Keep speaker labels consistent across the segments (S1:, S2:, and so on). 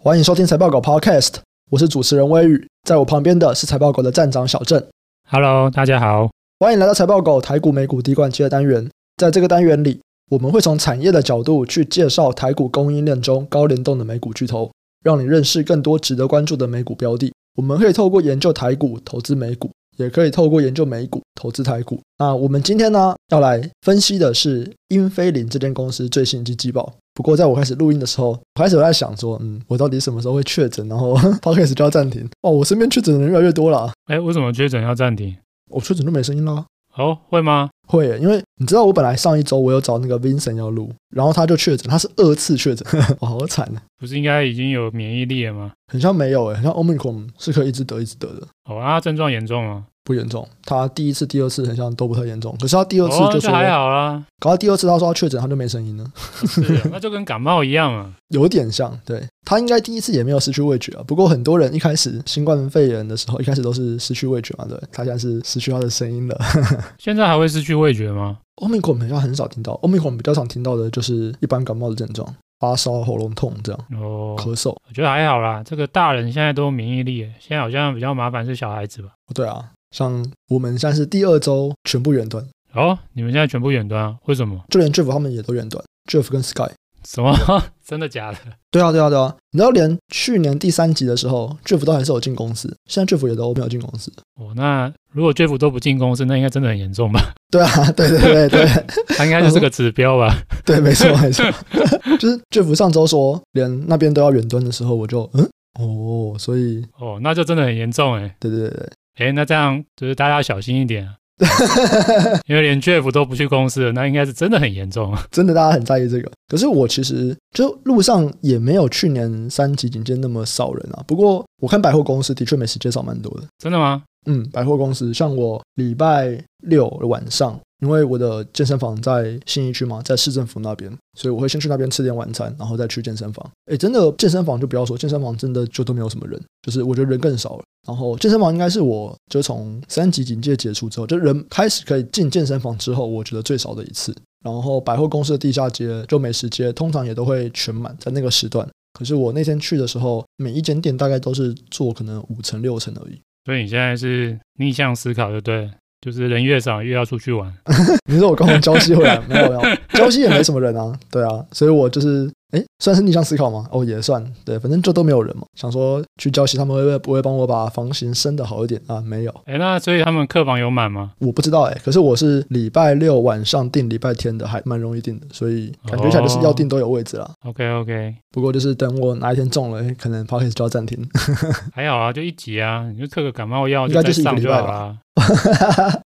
S1: 欢迎收听财报狗 Podcast，我是主持人威宇，在我旁边的是财报狗的站长小郑。
S2: Hello，大家好，
S1: 欢迎来到财报狗台股美股滴灌机的单元。在这个单元里，我们会从产业的角度去介绍台股供应链中高联动的美股巨头，让你认识更多值得关注的美股标的。我们可以透过研究台股投资美股。也可以透过研究美股投资台股。那我们今天呢，要来分析的是英飞凌这间公司最新一季季报。不过在我开始录音的时候，我开始有在想说，嗯，我到底什么时候会确诊，然后 Podcast 就要暂停？哦，我身边确诊的人越来越多了。
S2: 哎，为什么确诊要暂停？
S1: 我确诊都没声音了。
S2: 哦，会吗？
S1: 会，因为你知道，我本来上一周我有找那个 Vincent 要录，然后他就确诊，他是二次确诊，我，好惨啊！
S2: 不是应该已经有免疫力了吗？
S1: 很像没有诶，很像 Omicron 是可以一直得一直得的。
S2: 哦，啊，症状严重吗？
S1: 不严重，他第一次、第二次很像都不太严重，可是他第二次就
S2: 说、还好啦。
S1: 搞到第二次他说他确诊，他就没声音了。
S2: 是，那就跟感冒一样啊，
S1: 有点像。对，他应该第一次也没有失去味觉啊。不过很多人一开始新冠肺炎的时候，一开始都是失去味觉嘛。对，他现在是失去他的声音了。
S2: 现在还会失去味觉吗
S1: ？Omicron 好像很少听到，Omicron 比较常听到的就是一般感冒的症状，发烧、喉咙痛这样。哦，咳嗽，
S2: 我觉得还好啦。这个大人现在都免疫力，现在好像比较麻烦是小孩子吧？
S1: 对啊。像我们现在是第二周全部远端
S2: 哦，你们现在全部远端啊？为什么？
S1: 就连 Jeff 他们也都远端，Jeff 跟 Sky
S2: 什么？真的假的？
S1: 对啊，对啊，对啊！你知道，连去年第三集的时候，Jeff 都还是有进公司，现在 Jeff 也都没有进公司。
S2: 哦，那如果 Jeff 都不进公司，那应该真的很严重吧？
S1: 对啊，对对对对，
S2: 他应该就是个指标吧？
S1: 对，没错没错，就是 Jeff 上周说连那边都要远端的时候，我就嗯哦，所以
S2: 哦，那就真的很严重哎。
S1: 对对对对。
S2: 哎，那这样就是大家要小心一点啊，因为连 Jeff 都不去公司了，那应该是真的很严重啊！
S1: 真的，大家很在意这个。可是我其实就路上也没有去年三级警戒那么少人啊。不过我看百货公司的确美食街少蛮多的。
S2: 真的吗？
S1: 嗯，百货公司像我礼拜六的晚上。因为我的健身房在信义区嘛，在市政府那边，所以我会先去那边吃点晚餐，然后再去健身房。诶，真的健身房就不要说，健身房真的就都没有什么人，就是我觉得人更少了。然后健身房应该是我就从三级警戒解除之后，就人开始可以进健身房之后，我觉得最少的一次。然后百货公司的地下街就美食街，通常也都会全满在那个时段。可是我那天去的时候，每一间店大概都是坐可能五层六层而已。
S2: 所以你现在是逆向思考，就对。就是人越少越要出去玩。
S1: 你说我刚从礁溪回来，没有没有，礁溪也没什么人啊，对啊，所以我就是。哎，算是逆向思考吗？哦，也算，对，反正就都没有人嘛。想说去礁溪，他们会不会不会帮我把房型升的好一点啊？没有。
S2: 哎，那所以他们客房有满吗？
S1: 我不知道哎，可是我是礼拜六晚上订礼拜天的，还蛮容易订的，所以感觉起来就是要订都有位置啦。
S2: OK OK，不
S1: 过就是等我哪一天中了，可能 p o c k e t 就要暂停。
S2: 还好啊，就一集啊，你就嗑个感冒药，应该就是一个礼拜吧。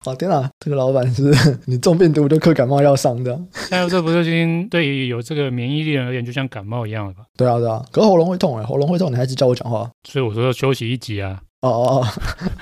S1: 好 天哪，这个老板是你中病毒就嗑感冒药上的。
S2: 现在这不就已经对于有这个免疫力的人而言，就像感冒一样了吧？
S1: 对啊，对啊，可是喉咙会痛哎，喉咙会痛，你还一直叫我讲话，
S2: 所以我说要休息一集啊。
S1: 哦哦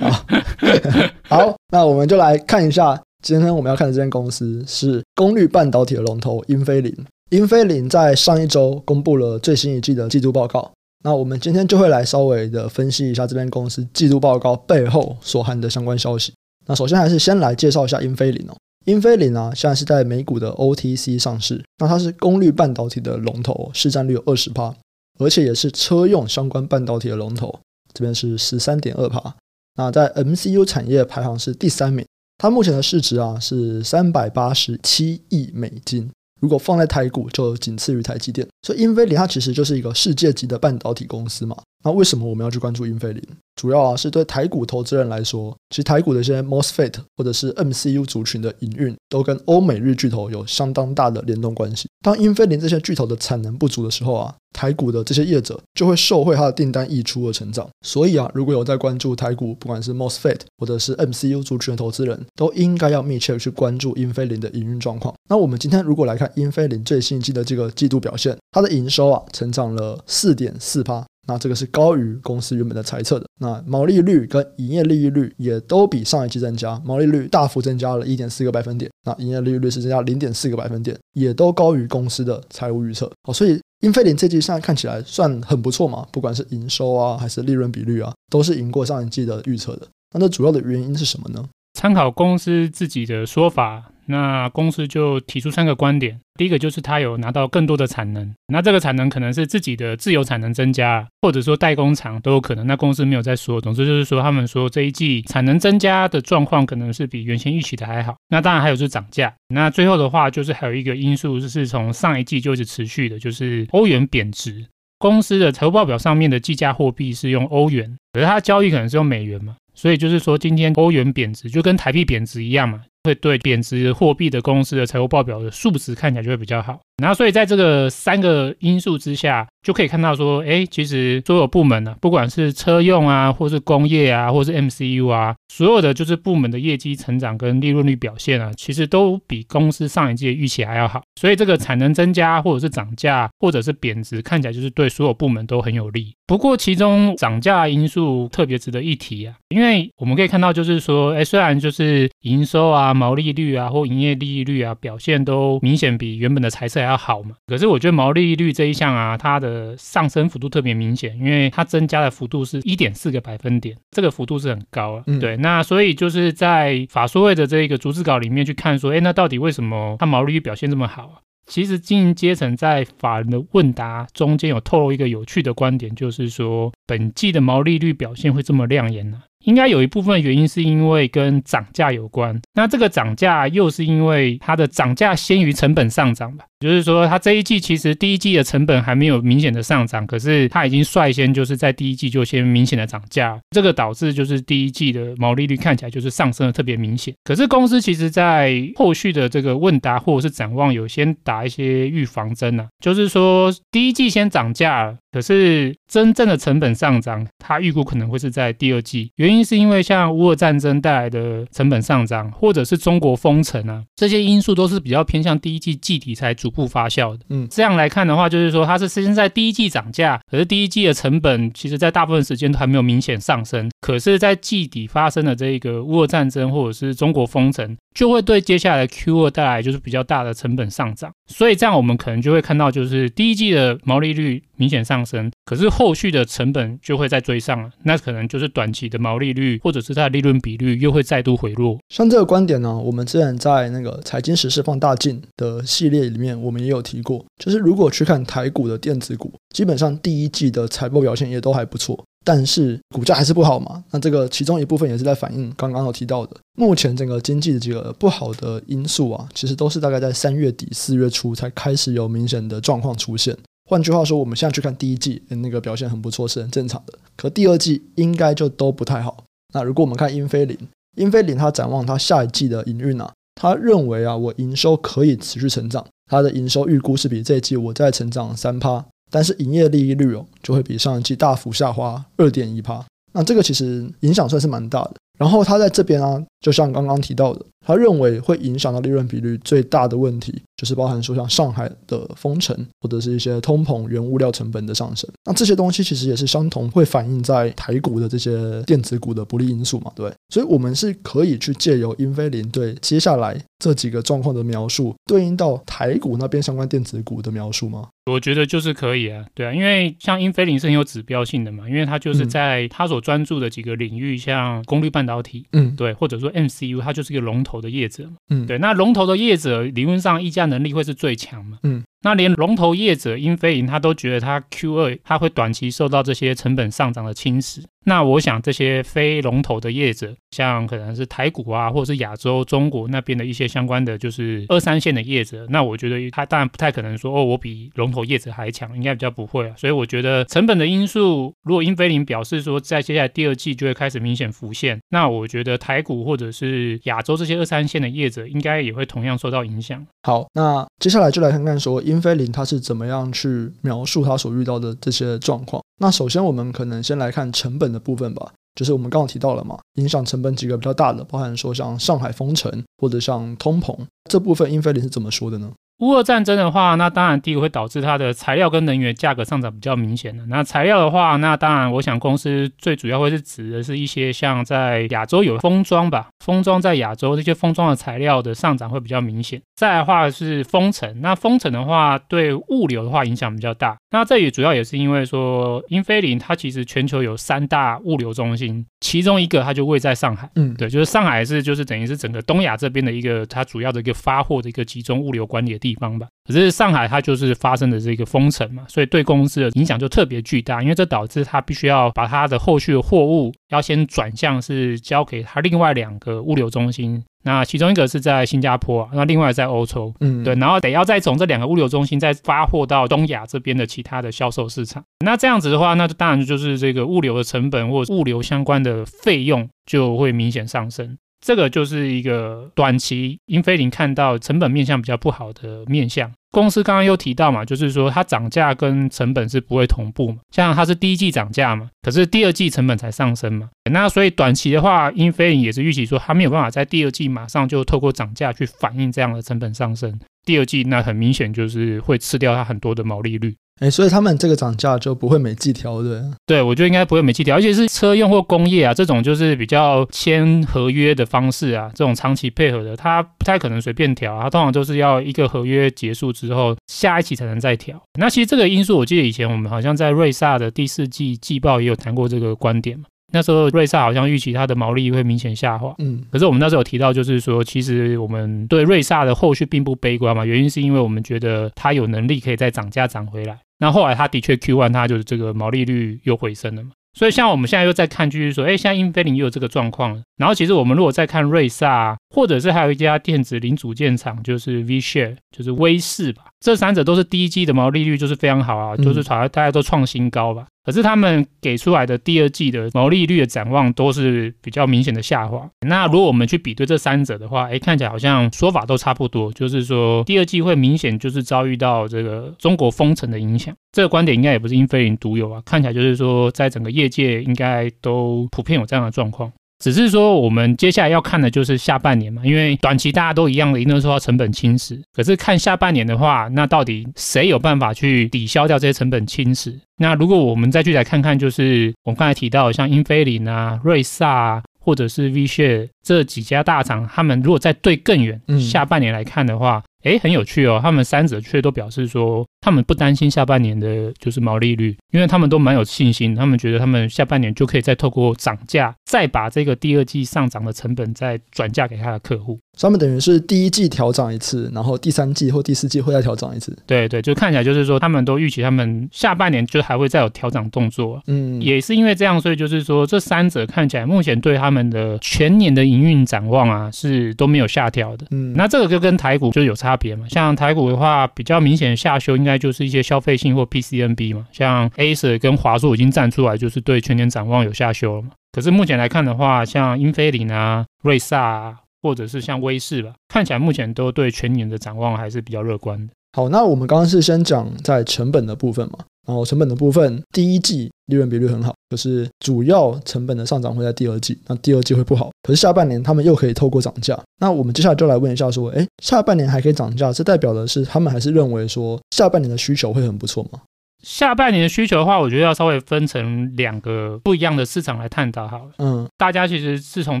S1: 哦，好，好，那我们就来看一下，今天我们要看的这间公司是功率半导体的龙头英飞凌。英飞凌在上一周公布了最新一季的季度报告，那我们今天就会来稍微的分析一下这边公司季度报告背后所含的相关消息。那首先还是先来介绍一下英飞凌哦。英飞凌啊，现在是在美股的 OTC 上市。那它是功率半导体的龙头，市占率有二十趴，而且也是车用相关半导体的龙头，这边是十三点二趴。那在 MCU 产业排行是第三名，它目前的市值啊是三百八十七亿美金。如果放在台股，就仅次于台积电。所以英飞凌它其实就是一个世界级的半导体公司嘛。那为什么我们要去关注英飞凌？主要啊是对台股投资人来说，其实台股的一些 MOSFET 或者是 MCU 族群的营运，都跟欧美日巨头有相当大的联动关系。当英飞凌这些巨头的产能不足的时候啊，台股的这些业者就会受惠它的订单溢出而成长。所以啊，如果有在关注台股，不管是 MOSFET 或者是 MCU 族群的投资人，都应该要密切去关注英飞凌的营运状况。那我们今天如果来看英飞凌最新一季的这个季度表现，它的营收啊成长了四点四趴。那这个是高于公司原本的猜测的。那毛利率跟营业利益率也都比上一季增加，毛利率大幅增加了一点四个百分点，那营业利益率是增加零点四个百分点，也都高于公司的财务预测。好，所以英飞凌这季现在看起来算很不错嘛，不管是营收啊还是利润比率啊，都是赢过上一季的预测的。那这主要的原因是什么呢？
S2: 参考公司自己的说法，那公司就提出三个观点。第一个就是他有拿到更多的产能，那这个产能可能是自己的自有产能增加，或者说代工厂都有可能。那公司没有在说，总之就是说他们说这一季产能增加的状况可能是比原先预期的还好。那当然还有就是涨价。那最后的话就是还有一个因素就是从上一季就一直持续的，就是欧元贬值。公司的财务报表上面的计价货币是用欧元，可是它交易可能是用美元嘛，所以就是说今天欧元贬值就跟台币贬值一样嘛。会对贬值货币的公司的财务报表的数值看起来就会比较好，然后所以在这个三个因素之下，就可以看到说，哎，其实所有部门呢、啊，不管是车用啊，或是工业啊，或是 MCU 啊，所有的就是部门的业绩成长跟利润率表现啊，其实都比公司上一季的预期还要好。所以这个产能增加，或者是涨价，或者是贬值，看起来就是对所有部门都很有利。不过其中涨价因素特别值得一提啊，因为我们可以看到，就是说，哎，虽然就是营收啊。毛利率啊，或营业利率啊，表现都明显比原本的财测还要好嘛。可是我觉得毛利率这一项啊，它的上升幅度特别明显，因为它增加的幅度是一点四个百分点，这个幅度是很高啊。嗯、对，那所以就是在法说会的这个逐字稿里面去看说，哎，那到底为什么它毛利率表现这么好啊？其实经营阶层在法人的问答中间有透露一个有趣的观点，就是说本季的毛利率表现会这么亮眼呢、啊？应该有一部分原因是因为跟涨价有关，那这个涨价又是因为它的涨价先于成本上涨吧？就是说，它这一季其实第一季的成本还没有明显的上涨，可是它已经率先就是在第一季就先明显的涨价，这个导致就是第一季的毛利率看起来就是上升的特别明显。可是公司其实在后续的这个问答或者是展望有先打一些预防针啊，就是说第一季先涨价，可是真正的成本上涨，它预估可能会是在第二季。原因因是因为像乌俄战争带来的成本上涨，或者是中国封城啊，这些因素都是比较偏向第一季季底才逐步发酵的，嗯，这样来看的话，就是说它是现在第一季涨价，可是第一季的成本其实在大部分时间都还没有明显上升，可是，在季底发生的这个乌俄战争或者是中国封城，就会对接下来 Q 二带来就是比较大的成本上涨，所以这样我们可能就会看到，就是第一季的毛利率明显上升，可是后续的成本就会再追上了，那可能就是短期的毛利率或者是它的利润比率又会再度回落。
S1: 像这个观点呢，我们之前在那个财经时事放大镜的系列里面。我们也有提过，就是如果去看台股的电子股，基本上第一季的财报表现也都还不错，但是股价还是不好嘛。那这个其中一部分也是在反映刚刚有提到的，目前整个经济的这个不好的因素啊，其实都是大概在三月底四月初才开始有明显的状况出现。换句话说，我们现在去看第一季，那个表现很不错，是很正常的。可第二季应该就都不太好。那如果我们看英飞凌，英飞凌它展望它下一季的营运啊。他认为啊，我营收可以持续成长，他的营收预估是比这一季我再成长三趴，但是营业利益率哦就会比上一季大幅下滑二点一趴，那这个其实影响算是蛮大的。然后他在这边啊，就像刚刚提到的，他认为会影响到利润比率最大的问题，就是包含说像上海的封城，或者是一些通膨、原物料成本的上升。那这些东西其实也是相同会反映在台股的这些电子股的不利因素嘛，对。所以我们是可以去借由英飞凌对接下来这几个状况的描述，对应到台股那边相关电子股的描述吗？
S2: 我觉得就是可以啊，对啊，因为像英飞凌是很有指标性的嘛，因为它就是在它所专注的几个领域，像功率半导体，嗯，对，或者说 MCU，它就是一个龙头的业者，嗯，对，那龙头的业者理论上议价能力会是最强嘛，嗯。那连龙头业者英飞凌他都觉得他 Q 二他会短期受到这些成本上涨的侵蚀。那我想这些非龙头的业者，像可能是台股啊，或者是亚洲、中国那边的一些相关的，就是二三线的业者，那我觉得他当然不太可能说哦，我比龙头业者还强，应该比较不会啊。所以我觉得成本的因素，如果英飞凌表示说在接下来第二季就会开始明显浮现，那我觉得台股或者是亚洲这些二三线的业者，应该也会同样受到影响。
S1: 好，那接下来就来看看说英飞凌他是怎么样去描述他所遇到的这些状况。那首先我们可能先来看成本的部分吧，就是我们刚刚提到了嘛，影响成本几个比较大的，包含说像上海封城或者像通膨这部分，英飞凌是怎么说的呢？
S2: 乌俄战争的话，那当然第一个会导致它的材料跟能源价格上涨比较明显的。那材料的话，那当然我想公司最主要会是指的是一些像在亚洲有封装吧，封装在亚洲这些封装的材料的上涨会比较明显。再来的话是封城，那封城的话对物流的话影响比较大。那这也主要也是因为说英飞凌它其实全球有三大物流中心，其中一个它就位在上海，嗯，对，就是上海是就是等于是整个东亚这边的一个它主要的一个发货的一个集中物流管理的地方吧。可是上海它就是发生的这个封城嘛，所以对公司的影响就特别巨大，因为这导致它必须要把它的后续的货物要先转向是交给它另外两个物流中心，那其中一个是在新加坡，那另外在欧洲，嗯，对，然后得要再从这两个物流中心再发货到东亚这边的其他的销售市场。那这样子的话，那当然就是这个物流的成本或物流相关的费用就会明显上升。这个就是一个短期英飞凌看到成本面向比较不好的面向。公司刚刚又提到嘛，就是说它涨价跟成本是不会同步嘛，像它是第一季涨价嘛，可是第二季成本才上升嘛。那所以短期的话，英飞凌也是预期说它没有办法在第二季马上就透过涨价去反映这样的成本上升。第二季那很明显就是会吃掉它很多的毛利率。
S1: 哎，所以他们这个涨价就不会每季调，的？
S2: 对，我觉得应该不会每季调，而且是车用或工业啊这种，就是比较签合约的方式啊，这种长期配合的，它不太可能随便调啊，它通常都是要一个合约结束之后，下一期才能再调。那其实这个因素，我记得以前我们好像在瑞萨的第四季季报也有谈过这个观点嘛。那时候瑞萨好像预期它的毛利会明显下滑，嗯，可是我们那时候有提到，就是说其实我们对瑞萨的后续并不悲观嘛，原因是因为我们觉得它有能力可以再涨价涨回来。那后来它的确 Q1 它就是这个毛利率又回升了嘛，所以像我们现在又在看，就是说，哎，现在英飞凌又有这个状况了。然后其实我们如果再看瑞萨，或者是还有一家电子零组件厂，就是 Vshare，就是威视吧，这三者都是第一季的毛利率就是非常好啊，就是好像大家都创新高吧。可是他们给出来的第二季的毛利率的展望都是比较明显的下滑。那如果我们去比对这三者的话，哎，看起来好像说法都差不多，就是说第二季会明显就是遭遇到这个中国封城的影响。这个观点应该也不是英飞凌独有啊，看起来就是说在整个业界应该都普遍有这样的状况。只是说，我们接下来要看的就是下半年嘛，因为短期大家都一样的，一定受到成本侵蚀。可是看下半年的话，那到底谁有办法去抵消掉这些成本侵蚀？那如果我们再去来看看，就是我们刚才提到像英飞凌啊、瑞萨啊，或者是 V share 这几家大厂，他们如果再对更远，下半年来看的话。诶，很有趣哦，他们三者却都表示说，他们不担心下半年的就是毛利率，因为他们都蛮有信心，他们觉得他们下半年就可以再透过涨价，再把这个第二季上涨的成本再转嫁给他的客户。
S1: 他们等于是第一季调涨一次，然后第三季或第四季会再调涨一次。
S2: 对对，就看起来就是说，他们都预期他们下半年就还会再有调涨动作。嗯，也是因为这样，所以就是说，这三者看起来目前对他们的全年的营运展望啊，是都没有下调的。嗯，那这个就跟台股就有差别嘛。像台股的话，比较明显的下修，应该就是一些消费性或 PCNB 嘛。像 Acer 跟华硕已经站出来，就是对全年展望有下修了嘛。可是目前来看的话，像英飞凌啊、瑞萨啊。或者是像威视吧，看起来目前都对全年的展望还是比较乐观的。
S1: 好，那我们刚刚是先讲在成本的部分嘛，然后成本的部分第一季利润比率很好，可是主要成本的上涨会在第二季，那第二季会不好。可是下半年他们又可以透过涨价，那我们接下来就来问一下说，诶，下半年还可以涨价，这代表的是他们还是认为说下半年的需求会很不错吗？
S2: 下半年的需求的话，我觉得要稍微分成两个不一样的市场来探讨好了。嗯，大家其实自从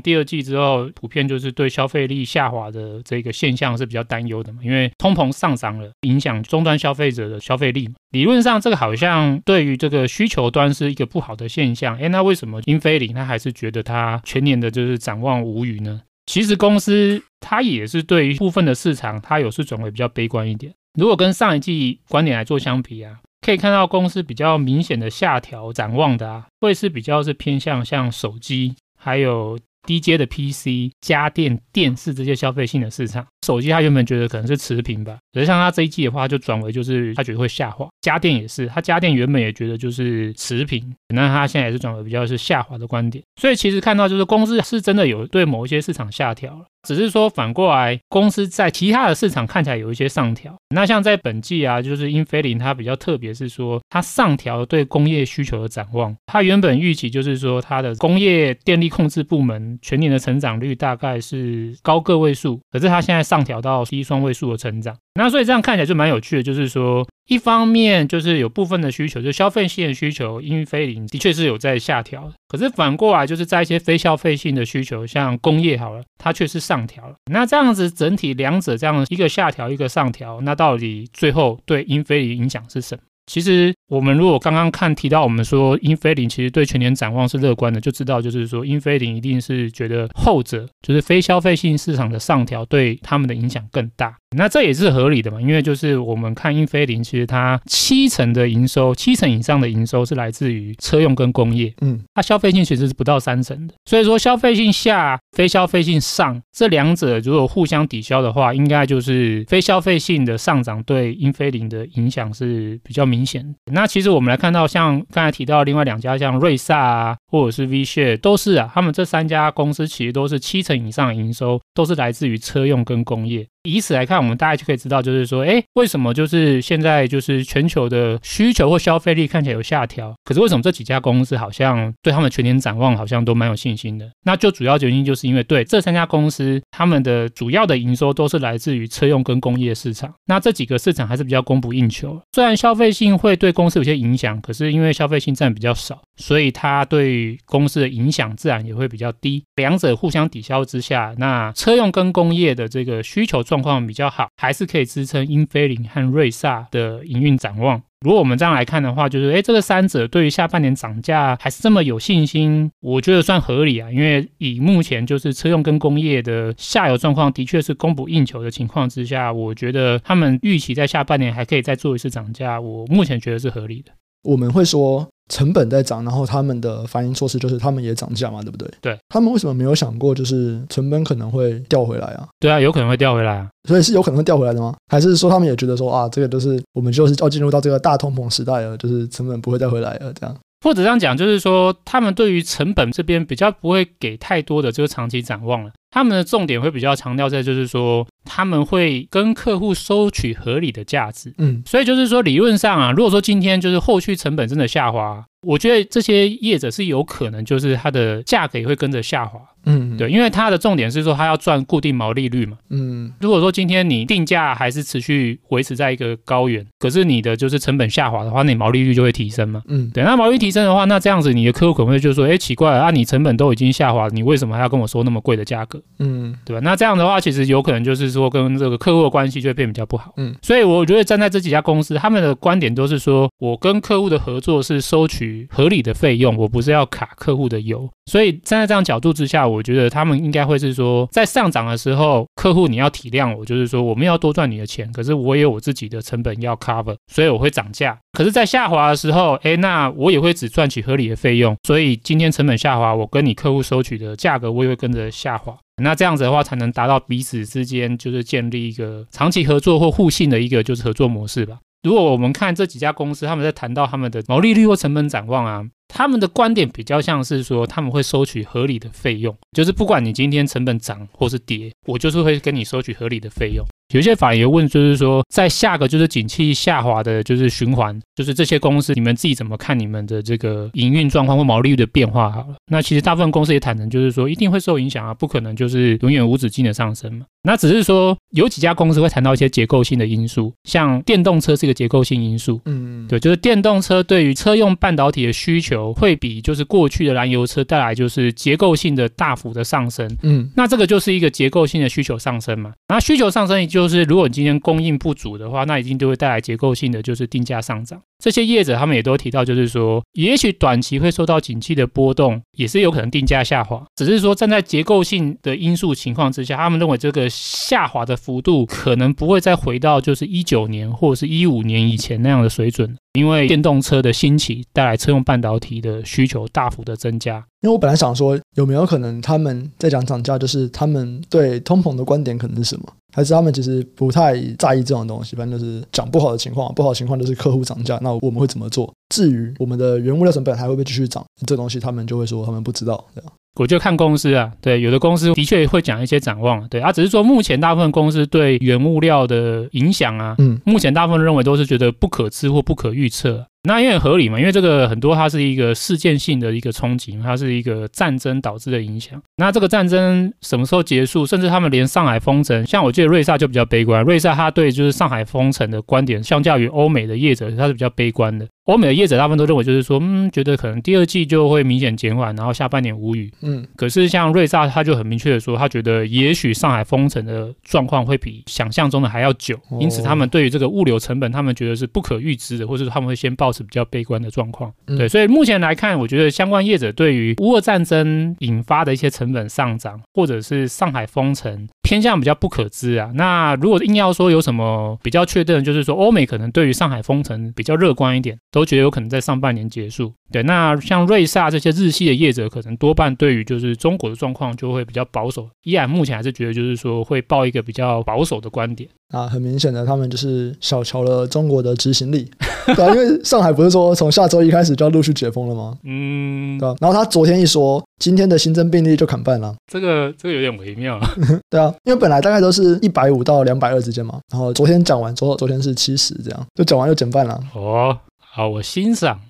S2: 第二季之后，普遍就是对消费力下滑的这个现象是比较担忧的嘛，因为通膨上涨了，影响终端消费者的消费力嘛。理论上，这个好像对于这个需求端是一个不好的现象。诶，那为什么英菲林他还是觉得他全年的就是展望无虞呢？其实公司它也是对于部分的市场，它有时转为比较悲观一点。如果跟上一季观点来做相比啊。可以看到公司比较明显的下调展望的啊，会是比较是偏向像手机，还有低阶的 PC、家电、电视这些消费性的市场。手机他原本觉得可能是持平吧，可是像他这一季的话，就转为就是他觉得会下滑。家电也是，他家电原本也觉得就是持平，那他现在也是转为比较是下滑的观点。所以其实看到就是公司是真的有对某一些市场下调了。只是说反过来，公司在其他的市场看起来有一些上调。那像在本季啊，就是英飞凌它比较特别，是说它上调对工业需求的展望。它原本预期就是说它的工业电力控制部门全年的成长率大概是高个位数，可是它现在上调到低双位数的成长。那所以这样看起来就蛮有趣的，就是说，一方面就是有部分的需求，就消费性的需求，英飞凌的确是有在下调，可是反过来就是在一些非消费性的需求，像工业好了，它却是上调了。那这样子整体两者这样一个下调，一个上调，那到底最后对英飞凌影响是什么？其实，我们如果刚刚看提到我们说英菲林其实对全年展望是乐观的，就知道就是说英菲林一定是觉得后者就是非消费性市场的上调对他们的影响更大。那这也是合理的嘛，因为就是我们看英菲林，其实它七成的营收，七成以上的营收是来自于车用跟工业，嗯，它消费性其实是不到三成的。所以说消费性下，非消费性上，这两者如果互相抵消的话，应该就是非消费性的上涨对英飞凌的影响是比较明显。那其实我们来看到，像刚才提到另外两家，像瑞萨啊，或者是 V-Share，都是啊，他们这三家公司其实都是七成以上营收都是来自于车用跟工业。以此来看，我们大概就可以知道，就是说，哎，为什么就是现在就是全球的需求或消费力看起来有下调，可是为什么这几家公司好像对他们全年展望好像都蛮有信心的？那就主要原因就是因为对这三家公司，他们的主要的营收都是来自于车用跟工业市场。那这几个市场还是比较供不应求，虽然消费性会对公司有些影响，可是因为消费性占比较少，所以它对公司的影响自然也会比较低。两者互相抵消之下，那车用跟工业的这个需求。状况比较好，还是可以支撑英飞凌和瑞萨的营运展望。如果我们这样来看的话，就是诶，这个三者对于下半年涨价还是这么有信心，我觉得算合理啊。因为以目前就是车用跟工业的下游状况的确是供不应求的情况之下，我觉得他们预期在下半年还可以再做一次涨价，我目前觉得是合理的。
S1: 我们会说。成本在涨，然后他们的反应措施就是他们也涨价嘛，对不对？
S2: 对，
S1: 他们为什么没有想过就是成本可能会掉回来啊？
S2: 对啊，有可能会掉回来啊，
S1: 所以是有可能会掉回来的吗？还是说他们也觉得说啊，这个就是我们就是要进入到这个大通膨时代了，就是成本不会再回来了这样？
S2: 或者这样讲，就是说他们对于成本这边比较不会给太多的这个长期展望了，他们的重点会比较强调在就是说他们会跟客户收取合理的价值，嗯，所以就是说理论上啊，如果说今天就是后续成本真的下滑。我觉得这些业者是有可能，就是它的价格也会跟着下滑。嗯，对，因为它的重点是说它要赚固定毛利率嘛。嗯，如果说今天你定价还是持续维持在一个高原，可是你的就是成本下滑的话，那你毛利率就会提升嘛。嗯，对，那毛利率提升的话，那这样子你的客户可能会就说，哎，奇怪了啊，你成本都已经下滑，你为什么还要跟我说那么贵的价格？嗯，对吧？那这样的话，其实有可能就是说跟这个客户的关系就会变比较不好。嗯，所以我觉得站在这几家公司，他们的观点都是说我跟客户的合作是收取合理的费用，我不是要卡客户的油。所以站在这样角度之下，我觉得他们应该会是说，在上涨的时候，客户你要体谅我，就是说我们要多赚你的钱，可是我也有我自己的成本要 cover，所以我会涨价。可是，在下滑的时候，哎，那我也会只赚取合理的费用。所以今天成本下滑，我跟你客户收取的价格，我也会跟着下滑。那这样子的话，才能达到彼此之间就是建立一个长期合作或互信的一个就是合作模式吧。如果我们看这几家公司，他们在谈到他们的毛利率或成本展望啊。他们的观点比较像是说，他们会收取合理的费用，就是不管你今天成本涨或是跌，我就是会跟你收取合理的费用。有些法人问，就是说，在下个就是景气下滑的，就是循环，就是这些公司，你们自己怎么看你们的这个营运状况或毛利率的变化？好了，那其实大部分公司也坦诚，就是说一定会受影响啊，不可能就是永远无止境的上升嘛。那只是说有几家公司会谈到一些结构性的因素，像电动车是一个结构性因素，嗯，对，就是电动车对于车用半导体的需求会比就是过去的燃油车带来就是结构性的大幅的上升，嗯，那这个就是一个结构性的需求上升嘛。那需求上升。就是如果你今天供应不足的话，那一定就会带来结构性的就是定价上涨。这些业者他们也都提到，就是说，也许短期会受到景气的波动，也是有可能定价下滑。只是说站在结构性的因素情况之下，他们认为这个下滑的幅度可能不会再回到就是一九年或者是一五年以前那样的水准。因为电动车的兴起带来车用半导体的需求大幅的增加。
S1: 因为我本来想说，有没有可能他们在讲涨价，就是他们对通膨的观点可能是什么？还是他们其实不太在意这种东西？反正就是讲不好的情况，不好的情况就是客户涨价，那我们会怎么做？至于我们的原物料成本还会不会继续涨，这东西他们就会说他们不知道。这样。
S2: 我就看公司啊，对，有的公司的确会讲一些展望，对，啊，只是说目前大部分公司对原物料的影响啊，嗯，目前大部分认为都是觉得不可知或不可预测。那因为合理嘛，因为这个很多它是一个事件性的一个冲击，它是一个战争导致的影响。那这个战争什么时候结束？甚至他们连上海封城，像我记得瑞萨就比较悲观，瑞萨他对就是上海封城的观点，相较于欧美的业者，他是比较悲观的。欧美的业者大部分都认为，就是说，嗯，觉得可能第二季就会明显减缓，然后下半年无雨。嗯，可是像瑞萨，他就很明确的说，他觉得也许上海封城的状况会比想象中的还要久，因此他们对于这个物流成本，他们觉得是不可预知的，或者他们会先抱持比较悲观的状况。对，所以目前来看，我觉得相关业者对于乌俄战争引发的一些成本上涨，或者是上海封城，偏向比较不可知啊。那如果硬要说有什么比较确定的，就是说欧美可能对于上海封城比较乐观一点。都觉得有可能在上半年结束。对，那像瑞萨这些日系的业者，可能多半对于就是中国的状况就会比较保守。依然目前还是觉得就是说会抱一个比较保守的观点。
S1: 啊，很明显的，他们就是小瞧了中国的执行力。对啊，因为上海不是说从下周一开始就要陆续解封了吗？嗯，对啊。然后他昨天一说，今天的新增病例就砍半了。
S2: 这个这个有点微妙。
S1: 对啊，因为本来大概都是一百五到两百二之间嘛。然后昨天讲完之后，昨天是七十这样，就讲完就减半了。
S2: 哦。好，我欣赏，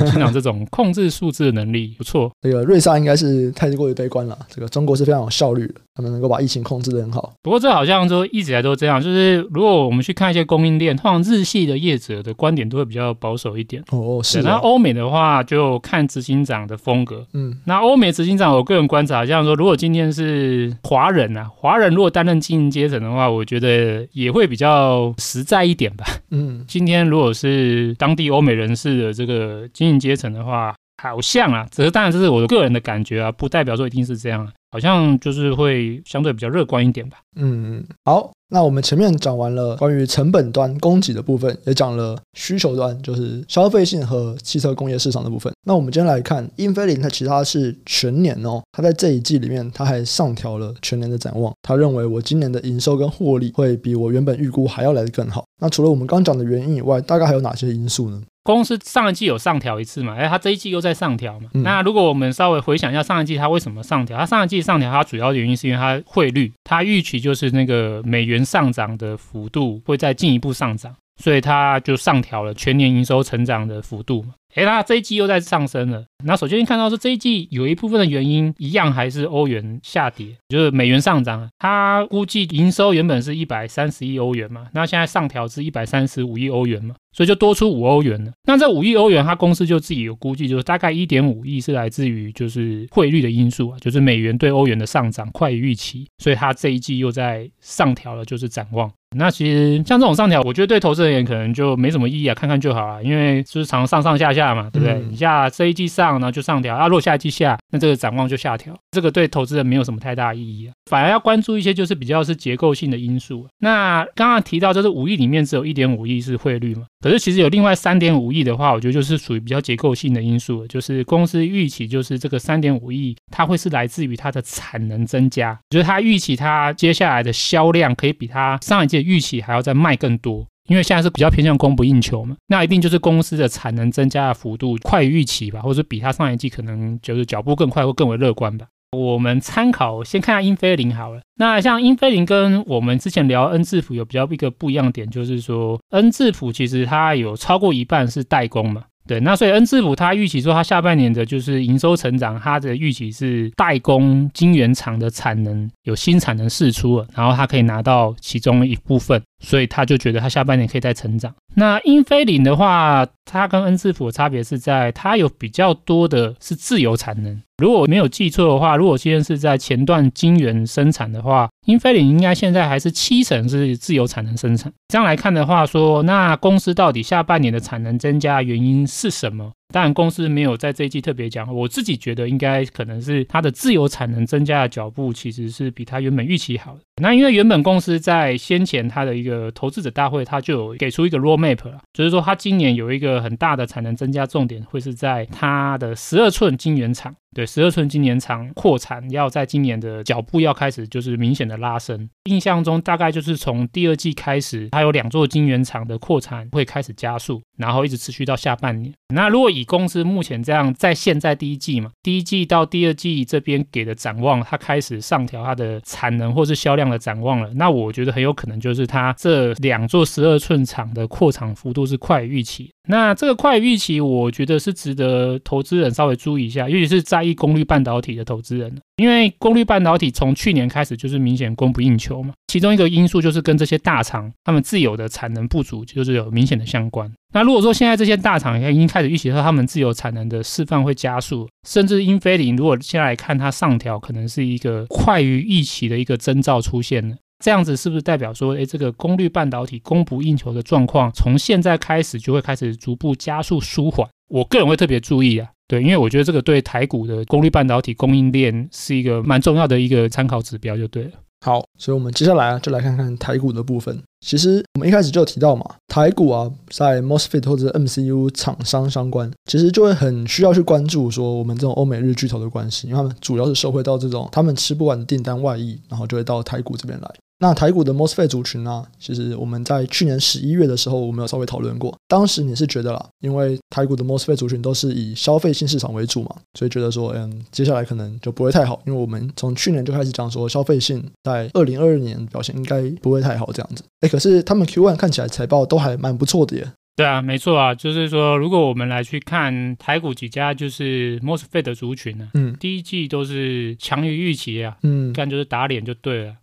S2: 我欣赏这种 控制数字的能力，不错。
S1: 这个瑞萨应该是太过于悲观了。这个中国是非常有效率的。他们能够把疫情控制的很好，
S2: 不过这好像说一直以来都这样，就是如果我们去看一些供应链，通常日系的业者的观点都会比较保守一点。
S1: 哦，是。
S2: 那欧美的话，就看执行长的风格。嗯，那欧美执行长，我个人观察，像说如果今天是华人啊，华人如果担任经营阶层的话，我觉得也会比较实在一点吧。嗯，今天如果是当地欧美人士的这个经营阶层的话，好像啊，只是当然这是我的个人的感觉啊，不代表说一定是这样啊。好像就是会相对比较乐观一点吧。
S1: 嗯，好，那我们前面讲完了关于成本端供给的部分，也讲了需求端，就是消费性和汽车工业市场的部分。那我们今天来看英飞凌，它其实它是全年哦，它在这一季里面，它还上调了全年的展望。他认为我今年的营收跟获利会比我原本预估还要来得更好。那除了我们刚讲的原因以外，大概还有哪些因素呢？
S2: 公司上一季有上调一次嘛？哎，它这一季又在上调嘛？嗯、那如果我们稍微回想一下上一季它为什么上调？它上一季上调，它主要的原因是因为它汇率，它预期就是那个美元上涨的幅度会再进一步上涨，所以它就上调了全年营收成长的幅度嘛。哎，那这一季又在上升了。那首先看到是这一季有一部分的原因，一样还是欧元下跌，就是美元上涨。它估计营收原本是一百三十亿欧元嘛，那现在上调至一百三十五亿欧元嘛，所以就多出五欧元了。那这五亿欧元，它公司就自己有估计，就是大概一点五亿是来自于就是汇率的因素啊，就是美元对欧元的上涨快于预期，所以它这一季又在上调了，就是展望。那其实像这种上调，我觉得对投资人也可能就没什么意义啊，看看就好了，因为就是常上上下下嘛，对不对？嗯、你下这一季上然后就上调，啊，落下一季下，那这个展望就下调，这个对投资人没有什么太大意义啊，反而要关注一些就是比较是结构性的因素。那刚刚提到就是五亿里面只有一点五亿是汇率嘛，可是其实有另外三点五亿的话，我觉得就是属于比较结构性的因素，就是公司预期就是这个三点五亿它会是来自于它的产能增加，就是它预期它接下来的销量可以比它上一季预期还要再卖更多，因为现在是比较偏向供不应求嘛，那一定就是公司的产能增加的幅度快于预期吧，或者比它上一季可能就是脚步更快或更为乐观吧。我们参考先看下英飞凌好了，那像英飞凌跟我们之前聊恩智浦有比较一个不一样点，就是说恩智浦其实它有超过一半是代工嘛。对，那所以恩智浦它预期说它下半年的就是营收成长，它的预期是代工晶圆厂的产能有新产能释出了，然后它可以拿到其中一部分，所以他就觉得他下半年可以再成长。那英飞凌的话，它跟恩智浦的差别是在它有比较多的是自由产能。如果没有记错的话，如果现在是在前段晶圆生产的话，英飞凌应该现在还是七成是自由产能生产。这样来看的话，说那公司到底下半年的产能增加原因是什么？当然，公司没有在这一季特别讲。我自己觉得应该可能是它的自由产能增加的脚步其实是比它原本预期好的。那因为原本公司在先前它的一个投资者大会，它就有给出一个 roadmap 了，就是说它今年有一个很大的产能增加重点会是在它的十二寸晶圆厂。对，十二寸晶圆厂扩产要在今年的脚步要开始就是明显的拉升。印象中大概就是从第二季开始，它有两座晶圆厂的扩产会开始加速，然后一直持续到下半年。那如果以公司目前这样，在现在第一季嘛，第一季到第二季这边给的展望，它开始上调它的产能或是销量的展望了，那我觉得很有可能就是它这两座十二寸厂的扩厂幅度是快于预期。那这个快于预期，我觉得是值得投资人稍微注意一下，尤其是在意功率半导体的投资人，因为功率半导体从去年开始就是明显供不应求嘛，其中一个因素就是跟这些大厂他们自有的产能不足，就是有明显的相关。那如果说现在这些大厂已经开始预期说他们自有产能的释放会加速，甚至英飞凌如果现在来看它上调，可能是一个快于预期的一个征兆出现了。这样子是不是代表说，诶，这个功率半导体供不应求的状况，从现在开始就会开始逐步加速舒缓？我个人会特别注意啊，对，因为我觉得这个对台股的功率半导体供应链是一个蛮重要的一个参考指标，就对了。
S1: 好，所以我们接下来啊，就来看看台股的部分。其实我们一开始就有提到嘛，台股啊，在 MOSFET 或者 MCU 厂商相关，其实就会很需要去关注说我们这种欧美日巨头的关系，因为他们主要是受惠到这种他们吃不完的订单外溢，然后就会到台股这边来。那台股的 MOSFET 族群呢、其实我们在去年十一月的时候，我们有稍微讨论过。当时你是觉得啦，因为台股的 MOSFET 族群都是以消费性市场为主嘛，所以觉得说，嗯，接下来可能就不会太好。因为我们从去年就开始讲说，消费性在二零二二年表现应该不会太好这样子。哎，可是他们 Q one 看起来财报都还蛮不错的耶。
S2: 对啊，没错啊，就是说，如果我们来去看台股几家就是 MOSFET 的族群呢、啊，嗯，第一季都是强于预期啊，嗯，干就是打脸就对了。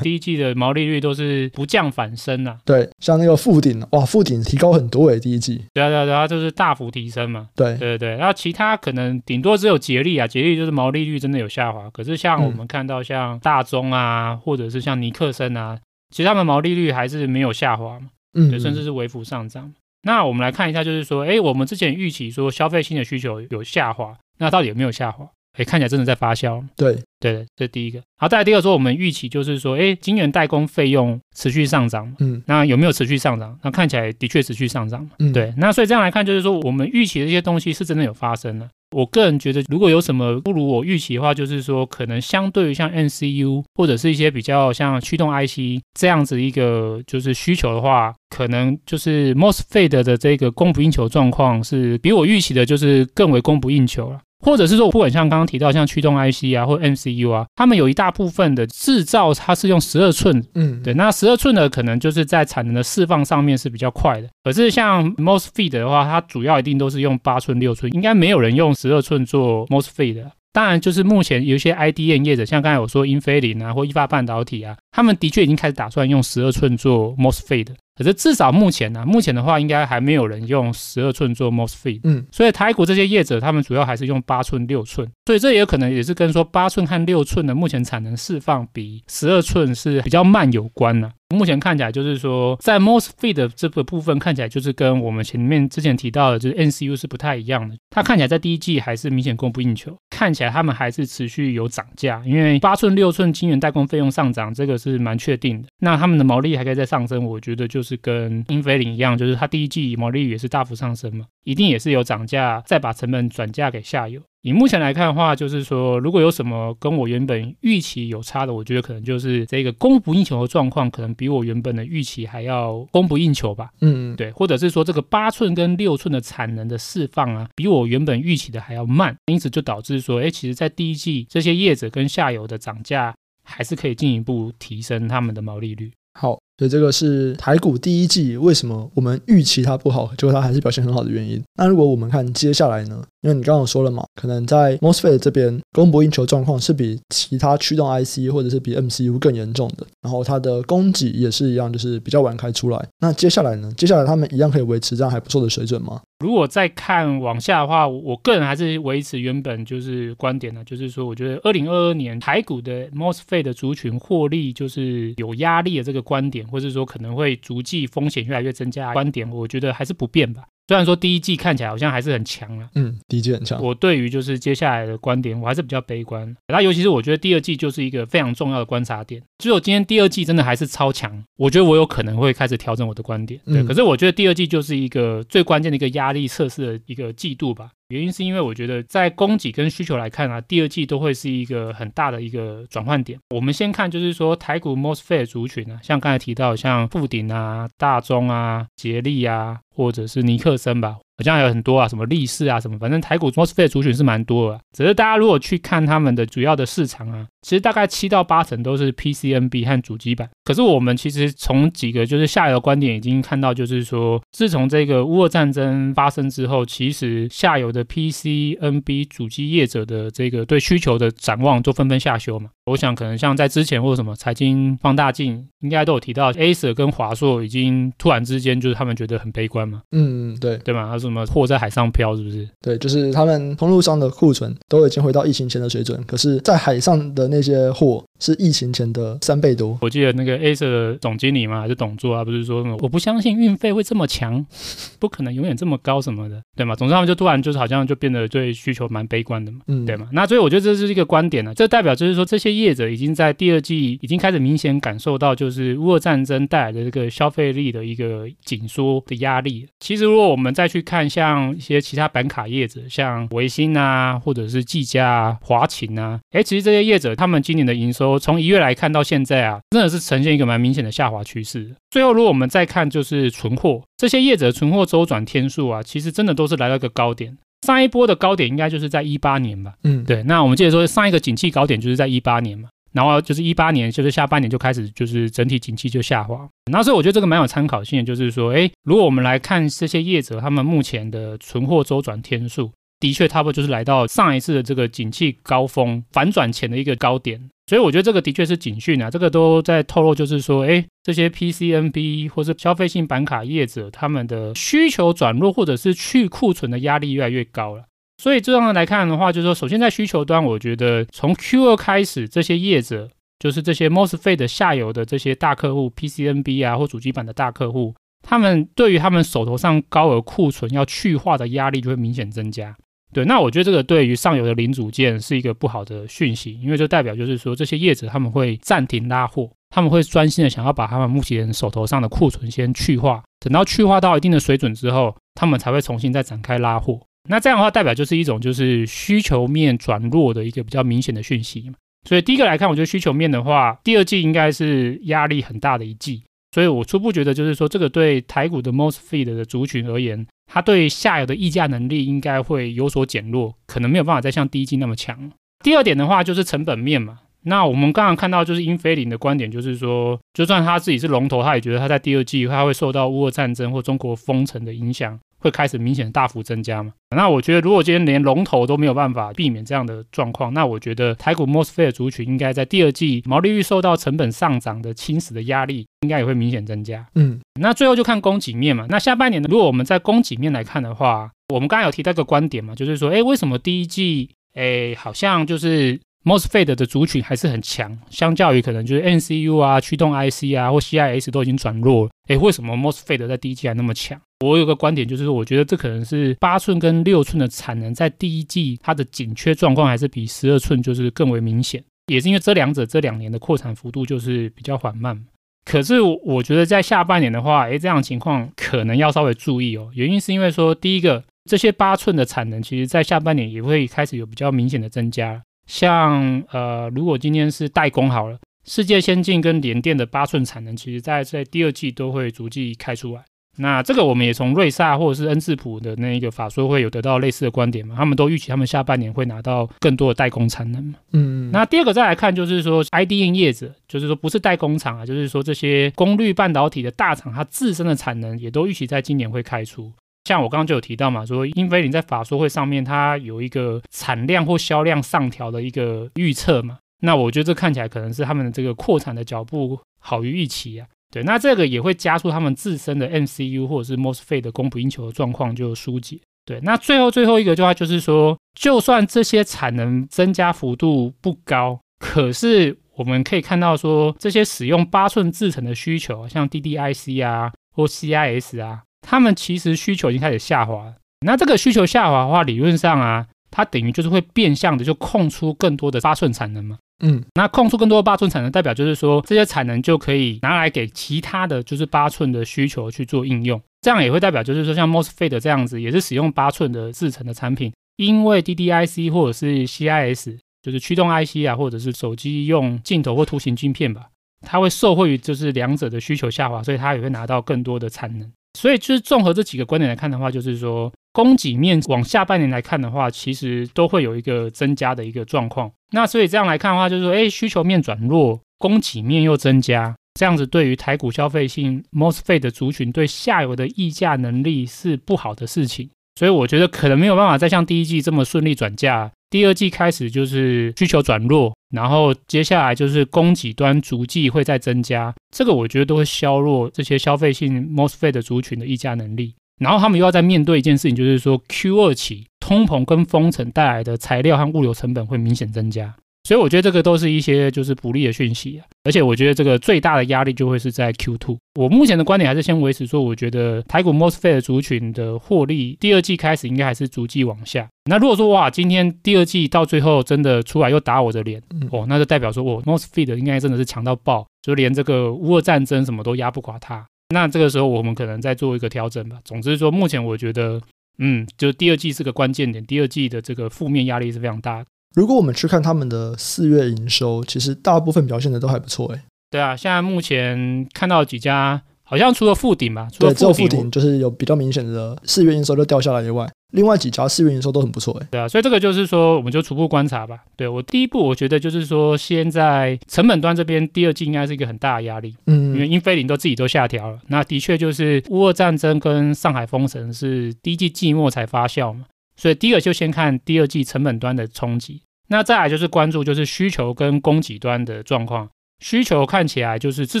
S2: 第一季的毛利率都是不降反升啊，
S1: 对，像那个富鼎，哇，富鼎提高很多诶，第一季，
S2: 对啊对啊对啊，就是大幅提升嘛，
S1: 对
S2: 对对对，然后其他可能顶多只有捷力啊，捷力就是毛利率真的有下滑，可是像我们看到像大中啊，嗯、或者是像尼克森啊，其实他们毛利率还是没有下滑嘛。对，甚至是微幅上涨。那我们来看一下，就是说，哎，我们之前预期说消费性的需求有下滑，那到底有没有下滑？哎，看起来真的在发酵。
S1: 对，
S2: 对，这是第一个。好，再来第二个说，我们预期就是说，哎，晶圆代工费用持续上涨。嗯，那有没有持续上涨？那看起来的确持续上涨。嗯，对。那所以这样来看，就是说，我们预期的一些东西是真的有发生的。我个人觉得，如果有什么不如我预期的话，就是说，可能相对于像 NCU 或者是一些比较像驱动 IC 这样子一个就是需求的话，可能就是 MOSFET 的这个供不应求状况是比我预期的，就是更为供不应求了。或者是说，不管像刚刚提到像驱动 IC 啊，或 MCU 啊，他们有一大部分的制造，它是用十二寸，嗯，对，那十二寸的可能就是在产能的释放上面是比较快的。可是像 MOSFET 的话，它主要一定都是用八寸、六寸，应该没有人用十二寸做 MOSFET 的。当然，就是目前有一些 IDM 业者，像刚才我说英飞凌啊，或意法半导体啊，他们的确已经开始打算用十二寸做 MOSFET 的。可是至少目前呢、啊，目前的话应该还没有人用十二寸做 MOSFET，嗯，所以台股这些业者他们主要还是用八寸、六寸，所以这也有可能也是跟说八寸和六寸的目前产能释放比十二寸是比较慢有关呢、啊。目前看起来就是说，在 MOSFET 的这个部分看起来就是跟我们前面之前提到的，就是 NCU 是不太一样的。它看起来在第一季还是明显供不应求，看起来他们还是持续有涨价，因为八寸、六寸晶圆代工费用上涨，这个是蛮确定的。那他们的毛利还可以再上升，我觉得就是跟英菲林一样，就是它第一季毛利率也是大幅上升嘛，一定也是有涨价，再把成本转嫁给下游。以目前来看的话，就是说，如果有什么跟我原本预期有差的，我觉得可能就是这个供不应求的状况，可能比我原本的预期还要供不应求吧。嗯，对，或者是说这个八寸跟六寸的产能的释放啊，比我原本预期的还要慢，因此就导致说，哎，其实在第一季这些业者跟下游的涨价，还是可以进一步提升他们的毛利率。
S1: 好。所以这个是台股第一季为什么我们预期它不好，结果它还是表现很好的原因。那如果我们看接下来呢？因为你刚刚说了嘛，可能在 MOSFET 这边供不应求状况是比其他驱动 IC 或者是比 MCU 更严重的，然后它的供给也是一样，就是比较晚开出来。那接下来呢？接下来他们一样可以维持这样还不错的水准吗？
S2: 如果再看往下的话，我个人还是维持原本就是观点呢，就是说，我觉得二零二二年台股的 MOSFET 的族群获利就是有压力的这个观点，或者说可能会逐季风险越来越增加观点，我觉得还是不变吧。虽然说第一季看起来好像还是很强了，
S1: 嗯，第一季很强。
S2: 我对于就是接下来的观点，我还是比较悲观。那尤其是我觉得第二季就是一个非常重要的观察点。只有今天第二季真的还是超强，我觉得我有可能会开始调整我的观点。对，嗯、可是我觉得第二季就是一个最关键的一个压力测试的一个季度吧。原因是因为我觉得在供给跟需求来看啊，第二季都会是一个很大的一个转换点。我们先看就是说台股 MOSFET 族群啊，像刚才提到像富鼎啊、大中啊、杰力啊，或者是尼克森吧。好像有很多啊，什么力士啊，什么，反正台股 MOSFET 族群是蛮多的。只是大家如果去看他们的主要的市场啊，其实大概七到八成都是 PCNB 和主机板。可是我们其实从几个就是下游观点已经看到，就是说自从这个乌俄战争发生之后，其实下游的 PCNB 主机业者的这个对需求的展望都纷纷下修嘛。我想可能像在之前或者什么财经放大镜应该都有提到，Acer 跟华硕已经突然之间就是他们觉得很悲观嘛。
S1: 嗯，对，
S2: 对吗？什么货在海上漂，是不是？
S1: 对，就是他们通路上的库存都已经回到疫情前的水准，可是，在海上的那些货是疫情前的三倍多。
S2: 我记得那个 Acer 的总经理嘛，还是董座啊，不是说什么我不相信运费会这么强，不可能永远这么高什么的，对吗？总之他们就突然就是好像就变得对需求蛮悲观的嘛，嗯，对吗？那所以我觉得这是一个观点呢、啊，这代表就是说这些业者已经在第二季已经开始明显感受到就是乌俄战争带来的这个消费力的一个紧缩的压力。其实如果我们再去看像像一些其他板卡业者，像维新啊，或者是技嘉啊、华擎啊，哎，其实这些业者他们今年的营收从一月来看到现在啊，真的是呈现一个蛮明显的下滑趋势。最后，如果我们再看就是存货，这些业者存货周转天数啊，其实真的都是来到一个高点。上一波的高点应该就是在一八年吧？嗯，对。那我们记得说上一个景气高点就是在一八年嘛。然后就是一八年，就是下半年就开始，就是整体景气就下滑。然后所以我觉得这个蛮有参考性的，就是说，哎，如果我们来看这些业者他们目前的存货周转天数，的确差不多就是来到上一次的这个景气高峰反转前的一个高点。所以我觉得这个的确是警讯啊，这个都在透露，就是说，哎，这些 PCNB 或是消费性板卡业者他们的需求转弱，或者是去库存的压力越来越高了。所以这样来看的话，就是说，首先在需求端，我觉得从 Q2 开始，这些业者，就是这些 MOSFET 的下游的这些大客户，PCNB 啊或主机板的大客户，他们对于他们手头上高额库存要去化的压力就会明显增加。对，那我觉得这个对于上游的零组件是一个不好的讯息，因为就代表就是说，这些业者他们会暂停拉货，他们会专心的想要把他们目前手头上的库存先去化，等到去化到一定的水准之后，他们才会重新再展开拉货。那这样的话，代表就是一种就是需求面转弱的一个比较明显的讯息嘛。所以第一个来看，我觉得需求面的话，第二季应该是压力很大的一季。所以我初步觉得就是说，这个对台股的 most feed 的族群而言，它对下游的议价能力应该会有所减弱，可能没有办法再像第一季那么强。第二点的话，就是成本面嘛。那我们刚刚看到就是英菲林的观点，就是说，就算他自己是龙头，他也觉得他在第二季他会受到乌俄战争或中国封城的影响。会开始明显大幅增加嘛？那我觉得，如果今天连龙头都没有办法避免这样的状况，那我觉得台股 MOSFET 族群应该在第二季毛利率受到成本上涨的侵蚀的压力，应该也会明显增加。嗯，那最后就看供给面嘛。那下半年呢？如果我们在供给面来看的话，我们刚刚有提到一个观点嘛，就是说，哎，为什么第一季，哎，好像就是 MOSFET 的族群还是很强，相较于可能就是 NCU 啊、驱动 IC 啊或 CIS 都已经转弱了。哎，为什么 MOSFET 在第一季还那么强？我有个观点，就是，我觉得这可能是八寸跟六寸的产能在第一季它的紧缺状况还是比十二寸就是更为明显，也是因为这两者这两年的扩产幅度就是比较缓慢。可是我觉得在下半年的话，哎，这样的情况可能要稍微注意哦。原因是因为说，第一个，这些八寸的产能其实在下半年也会开始有比较明显的增加。像呃，如果今天是代工好了，世界先进跟联电的八寸产能，其实在在第二季都会逐季开出来。那这个我们也从瑞萨或者是恩智浦的那一个法说会有得到类似的观点嘛？他们都预期他们下半年会拿到更多的代工产能嘛？嗯，那第二个再来看就是说，IDM 业者，就是说不是代工厂啊，就是说这些功率半导体的大厂，它自身的产能也都预期在今年会开出。像我刚刚就有提到嘛，说英飞凌在法说会上面它有一个产量或销量上调的一个预测嘛？那我觉得这看起来可能是他们的这个扩产的脚步好于预期啊。对，那这个也会加速他们自身的 MCU 或者是 MOSFET 的供不应求的状况就疏解。对，那最后最后一个的话就是说，就算这些产能增加幅度不高，可是我们可以看到说，这些使用八寸制程的需求，像 DDIC 啊或 CIS 啊，他们其实需求已经开始下滑。那这个需求下滑的话，理论上啊，它等于就是会变相的就空出更多的八寸产能嘛。嗯，那空出更多的八寸产能，代表就是说这些产能就可以拿来给其他的就是八寸的需求去做应用。这样也会代表就是说像 MOSFET 这样子，也是使用八寸的制成的产品，因为 DDIC 或者是 CIS，就是驱动 IC 啊，或者是手机用镜头或图形晶片吧，它会受惠于就是两者的需求下滑，所以它也会拿到更多的产能。所以就是综合这几个观点来看的话，就是说供给面往下半年来看的话，其实都会有一个增加的一个状况。那所以这样来看的话，就是说，哎，需求面转弱，供给面又增加，这样子对于台股消费性 MOSFET 的族群对下游的议价能力是不好的事情。所以我觉得可能没有办法再像第一季这么顺利转嫁。第二季开始就是需求转弱，然后接下来就是供给端逐季会再增加，这个我觉得都会削弱这些消费性 MOSFET 的族群的议价能力。然后他们又要再面对一件事情，就是说 Q 二起通膨跟封城带来的材料和物流成本会明显增加。所以我觉得这个都是一些就是不利的讯息啊，而且我觉得这个最大的压力就会是在 Q2。我目前的观点还是先维持说，我觉得台股 MOSFET 族群的获利第二季开始应该还是逐季往下。那如果说哇，今天第二季到最后真的出来又打我的脸，哦，那就代表说我 MOSFET 应该真的是强到爆，就连这个乌俄战争什么都压不垮它。那这个时候我们可能再做一个调整吧。总之说，目前我觉得，嗯，就第二季是个关键点，第二季的这个负面压力是非常大的。
S1: 如果我们去看他们的四月营收，其实大部分表现的都还不错，哎。
S2: 对啊，现在目前看到几家，好像除了富鼎吧，
S1: 对，只有富鼎就是有比较明显的四月营收就掉下来以外，另外几家四月营收都很不错，哎。
S2: 对啊，所以这个就是说，我们就初步观察吧。对，我第一步，我觉得就是说，现在成本端这边第二季应该是一个很大的压力，嗯，因为英菲林都自己都下调了。那的确就是乌俄战争跟上海封城是第一季季末才发酵嘛，所以第一个就先看第二季成本端的冲击。那再来就是关注，就是需求跟供给端的状况。需求看起来就是至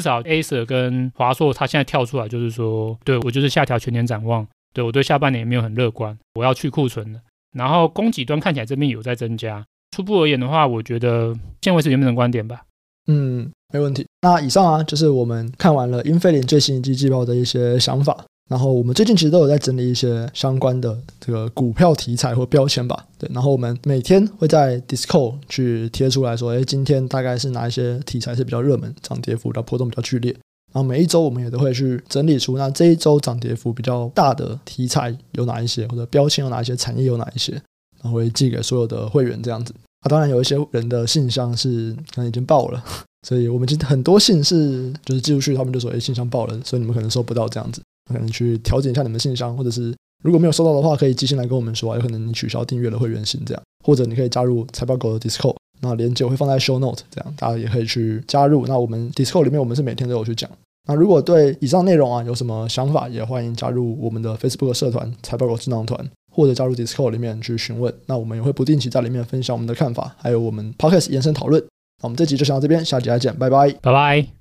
S2: 少 Acer 跟华硕，它现在跳出来就是说，对，我就是下调全年展望，对，我对下半年也没有很乐观，我要去库存了。然后供给端看起来这边有在增加。初步而言的话，我觉得现维持原本的观点吧。
S1: 嗯，没问题。那以上啊，就是我们看完了英飞凌最新一季季报的一些想法。然后我们最近其实都有在整理一些相关的这个股票题材或标签吧，对。然后我们每天会在 d i s c o 去贴出来说，哎，今天大概是哪一些题材是比较热门，涨跌幅的波动比较剧烈。然后每一周我们也都会去整理出，那这一周涨跌幅比较大的题材有哪一些，或者标签有哪一些，产业有哪一些，然后会寄给所有的会员这样子。啊，当然有一些人的信箱是 可能已经爆了，所以我们其实很多信是就是寄出去，他们就说，哎，信箱爆了，所以你们可能收不到这样子。可能去调整一下你们信箱，或者是如果没有收到的话，可以寄信来跟我们说，有可能你取消订阅了会员信这样，或者你可以加入财报狗的 Discord，那链接我会放在 Show Note 这样，大家也可以去加入。那我们 Discord 里面我们是每天都有去讲。那如果对以上内容啊有什么想法，也欢迎加入我们的 Facebook 社团财报狗智囊团，或者加入 Discord 里面去询问。那我们也会不定期在里面分享我们的看法，还有我们 Podcast 延伸讨论。那我们这集就先到这边，下集再见，拜拜，
S2: 拜拜。